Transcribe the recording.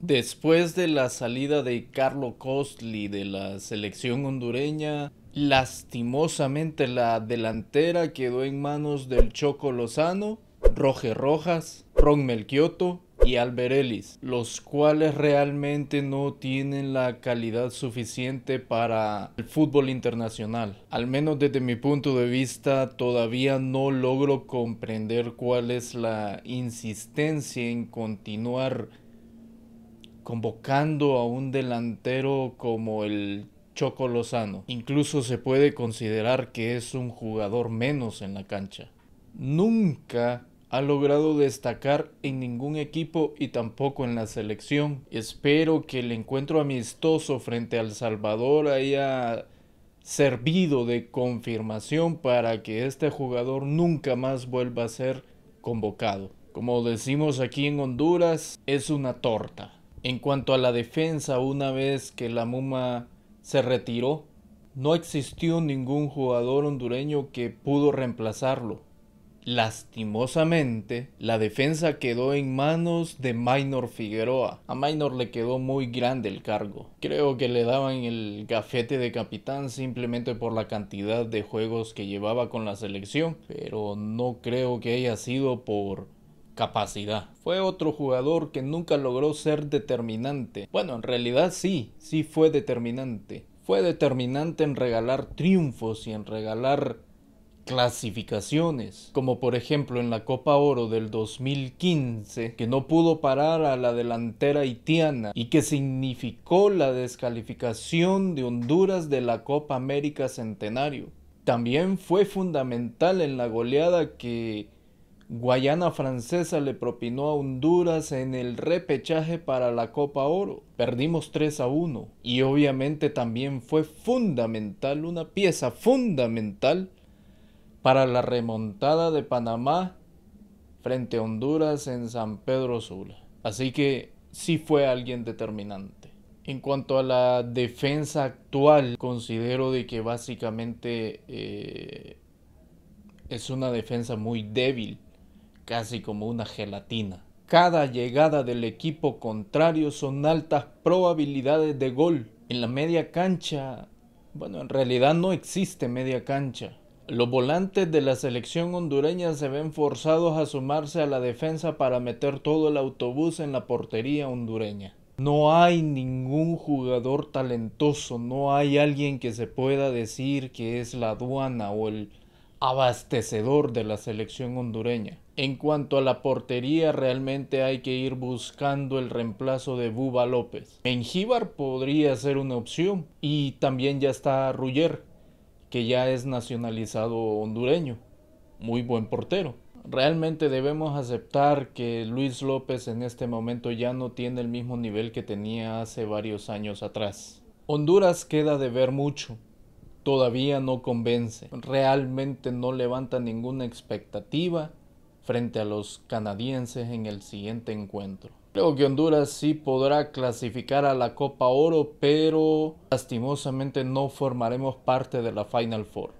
Después de la salida de Carlo Costly de la selección hondureña, lastimosamente la delantera quedó en manos del Choco Lozano, Roger Rojas, Ron Melchioto y Ellis, los cuales realmente no tienen la calidad suficiente para el fútbol internacional. Al menos desde mi punto de vista todavía no logro comprender cuál es la insistencia en continuar convocando a un delantero como el Choco Lozano. Incluso se puede considerar que es un jugador menos en la cancha. Nunca ha logrado destacar en ningún equipo y tampoco en la selección. Espero que el encuentro amistoso frente al Salvador haya servido de confirmación para que este jugador nunca más vuelva a ser convocado. Como decimos aquí en Honduras, es una torta. En cuanto a la defensa, una vez que la Muma se retiró, no existió ningún jugador hondureño que pudo reemplazarlo. Lastimosamente, la defensa quedó en manos de Minor Figueroa. A Minor le quedó muy grande el cargo. Creo que le daban el gafete de capitán simplemente por la cantidad de juegos que llevaba con la selección, pero no creo que haya sido por capacidad. Fue otro jugador que nunca logró ser determinante. Bueno, en realidad sí, sí fue determinante. Fue determinante en regalar triunfos y en regalar clasificaciones, como por ejemplo en la Copa Oro del 2015, que no pudo parar a la delantera haitiana y que significó la descalificación de Honduras de la Copa América Centenario. También fue fundamental en la goleada que Guayana Francesa le propinó a Honduras en el repechaje para la Copa Oro. Perdimos 3 a 1 y obviamente también fue fundamental, una pieza fundamental para la remontada de Panamá frente a Honduras en San Pedro Sula. Así que sí fue alguien determinante. En cuanto a la defensa actual, considero de que básicamente eh, es una defensa muy débil, casi como una gelatina. Cada llegada del equipo contrario son altas probabilidades de gol. En la media cancha, bueno, en realidad no existe media cancha. Los volantes de la selección hondureña se ven forzados a sumarse a la defensa para meter todo el autobús en la portería hondureña. No hay ningún jugador talentoso, no hay alguien que se pueda decir que es la aduana o el abastecedor de la selección hondureña. En cuanto a la portería, realmente hay que ir buscando el reemplazo de Buba López. Mengíbar podría ser una opción y también ya está Ruller que ya es nacionalizado hondureño. Muy buen portero. Realmente debemos aceptar que Luis López en este momento ya no tiene el mismo nivel que tenía hace varios años atrás. Honduras queda de ver mucho. Todavía no convence. Realmente no levanta ninguna expectativa frente a los canadienses en el siguiente encuentro. Creo que Honduras sí podrá clasificar a la Copa Oro, pero lastimosamente no formaremos parte de la Final Four.